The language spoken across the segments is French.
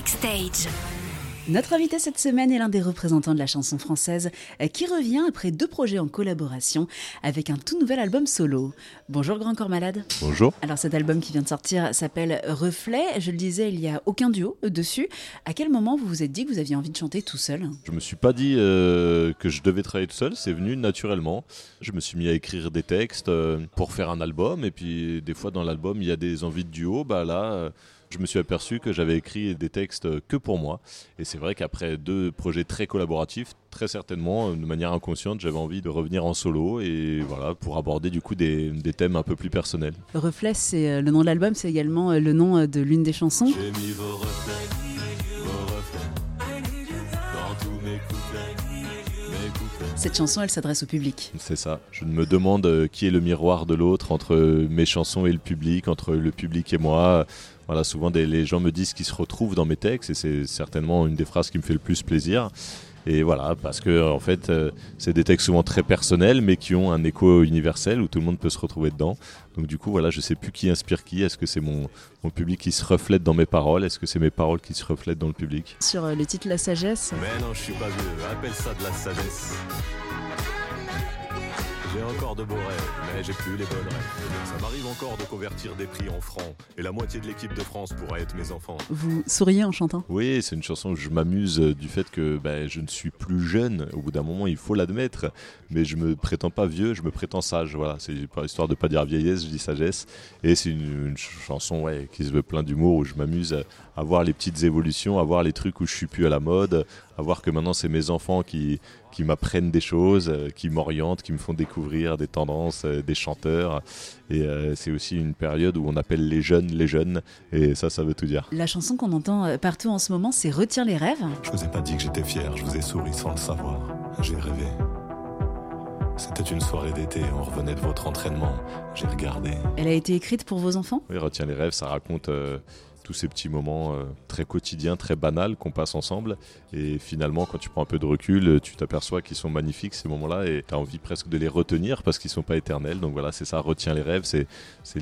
Backstage. Notre invité cette semaine est l'un des représentants de la chanson française euh, qui revient après deux projets en collaboration avec un tout nouvel album solo. Bonjour Grand Corps Malade. Bonjour. Alors cet album qui vient de sortir s'appelle Reflet. Je le disais, il n'y a aucun duo dessus. À quel moment vous vous êtes dit que vous aviez envie de chanter tout seul? Je me suis pas dit euh, que je devais travailler tout seul, c'est venu naturellement. Je me suis mis à écrire des textes euh, pour faire un album et puis des fois dans l'album il y a des envies de duo. Bah là. euh, je me suis aperçu que j'avais écrit des textes que pour moi. Et c'est vrai qu'après deux projets très collaboratifs, très certainement, de manière inconsciente, j'avais envie de revenir en solo et voilà, pour aborder du coup des, des thèmes un peu plus personnels. Reflet, c'est euh, le nom de l'album, c'est également euh, le nom euh, de l'une des chansons. J'ai mis vos reflets, Cette chanson, elle s'adresse au public. C'est ça. Je me demande euh, qui est le miroir de l'autre entre mes chansons et le public, entre le public et moi. Voilà, souvent des, les gens me disent qu'ils se retrouvent dans mes textes et c'est certainement une des phrases qui me fait le plus plaisir. Et voilà, parce que en fait, euh, c'est des textes souvent très personnels, mais qui ont un écho universel où tout le monde peut se retrouver dedans. Donc du coup, voilà, je sais plus qui inspire qui. Est-ce que c'est mon, mon public qui se reflète dans mes paroles? Est-ce que c'est mes paroles qui se reflètent dans le public? Sur euh, le titre La Sagesse, Mais non, je suis pas vieux, appelle ça de la sagesse. J'ai encore de beaux rêves, mais j'ai plus les bonnes rêves. Ça m'arrive encore de convertir des prix en francs, et la moitié de l'équipe de France pourrait être mes enfants. vous souriez en chantant? Oui, c'est une chanson où je m'amuse euh, du fait que ben, je ne suis plus jeune. Au bout d'un moment, il faut l'admettre. Mais je me prétends pas vieux, je me prétends sage. Voilà, c'est histoire de pas dire vieillesse, je dis sagesse. Et c'est une, une chanson ouais, qui se veut plein d'humour où je m'amuse à, à voir les petites évolutions, à voir les trucs où je suis plus à la mode, à voir que maintenant c'est mes enfants qui, qui m'apprennent des choses, euh, qui m'orientent, qui me font découvrir des tendances, euh, des chanteurs. Et euh, c'est aussi une période où on appelle les jeunes les jeunes. Et ça, ça veut tout dire. La chanson qu'on entend partout en ce moment, c'est Retire les rêves. Je vous ai pas dit que j'étais fier, je vous ai souri sans le savoir. J'ai rêvé. C'était une soirée d'été, on revenait de votre entraînement. J'ai regardé. Elle a été écrite pour vos enfants? Oui, Retiens les rêves, ça raconte euh, tous ces petits moments euh, très quotidiens, très banals qu'on passe ensemble. Et finalement, quand tu prends un peu de recul, euh, tu t'aperçois qu'ils sont magnifiques ces moments-là et tu as envie presque de les retenir parce qu'ils sont pas éternels. Donc voilà, c'est ça, Retiens les rêves, c'est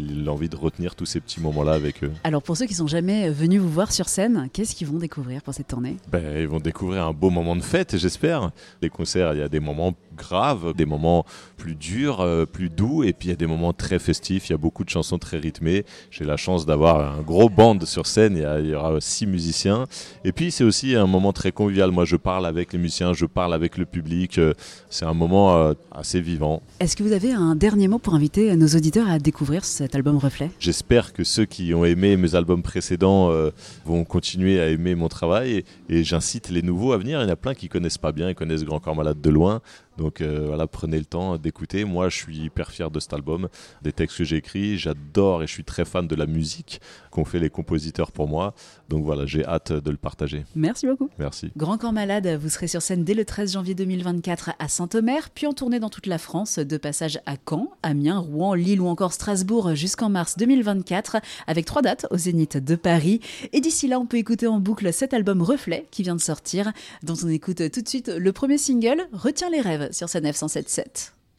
l'envie de retenir tous ces petits moments-là avec eux. Alors pour ceux qui sont jamais venus vous voir sur scène, qu'est-ce qu'ils vont découvrir pour cette tournée? Ben, ils vont découvrir un beau moment de fête, j'espère. Les concerts, il y a des moments graves, des moments plus durs, euh, plus doux, et puis il y a des moments très festifs. Il y a beaucoup de chansons très rythmées. J'ai la chance d'avoir un gros band sur scène. Il y, a- il y aura six musiciens. Et puis c'est aussi un moment très convivial. Moi, je parle avec les musiciens, je parle avec le public. Euh, C'est un moment euh, assez vivant. Est-ce que vous avez un dernier mot pour inviter nos auditeurs à découvrir cet album Reflet? J'espère que ceux qui ont aimé mes albums précédents euh, vont continuer à aimer mon travail et, et j'incite les nouveaux à venir. Il y en a plein qui connaissent pas bien, ils connaissent Grand Corps Malade de loin. Donc euh, voilà, prenez le temps d'écouter. Moi, je suis hyper fier de cet album, des textes que j'ai écrits. J'adore et je suis très fan de la musique qu'ont fait les compositeurs pour moi. Donc voilà, j'ai hâte de le partager. Merci beaucoup. Merci. Grand Corps Malade, vous serez sur scène dès le 13 janvier 2024 à Saint-Omer, puis en tournée dans toute la France, de passage à Caen, Amiens, Rouen, Lille ou encore Strasbourg jusqu'en mars 2024, avec trois dates au Zénith de Paris. Et d'ici là, on peut écouter en boucle cet album Reflet qui vient de sortir, dont on écoute tout de suite le premier single, Retiens les rêves sur sa 977.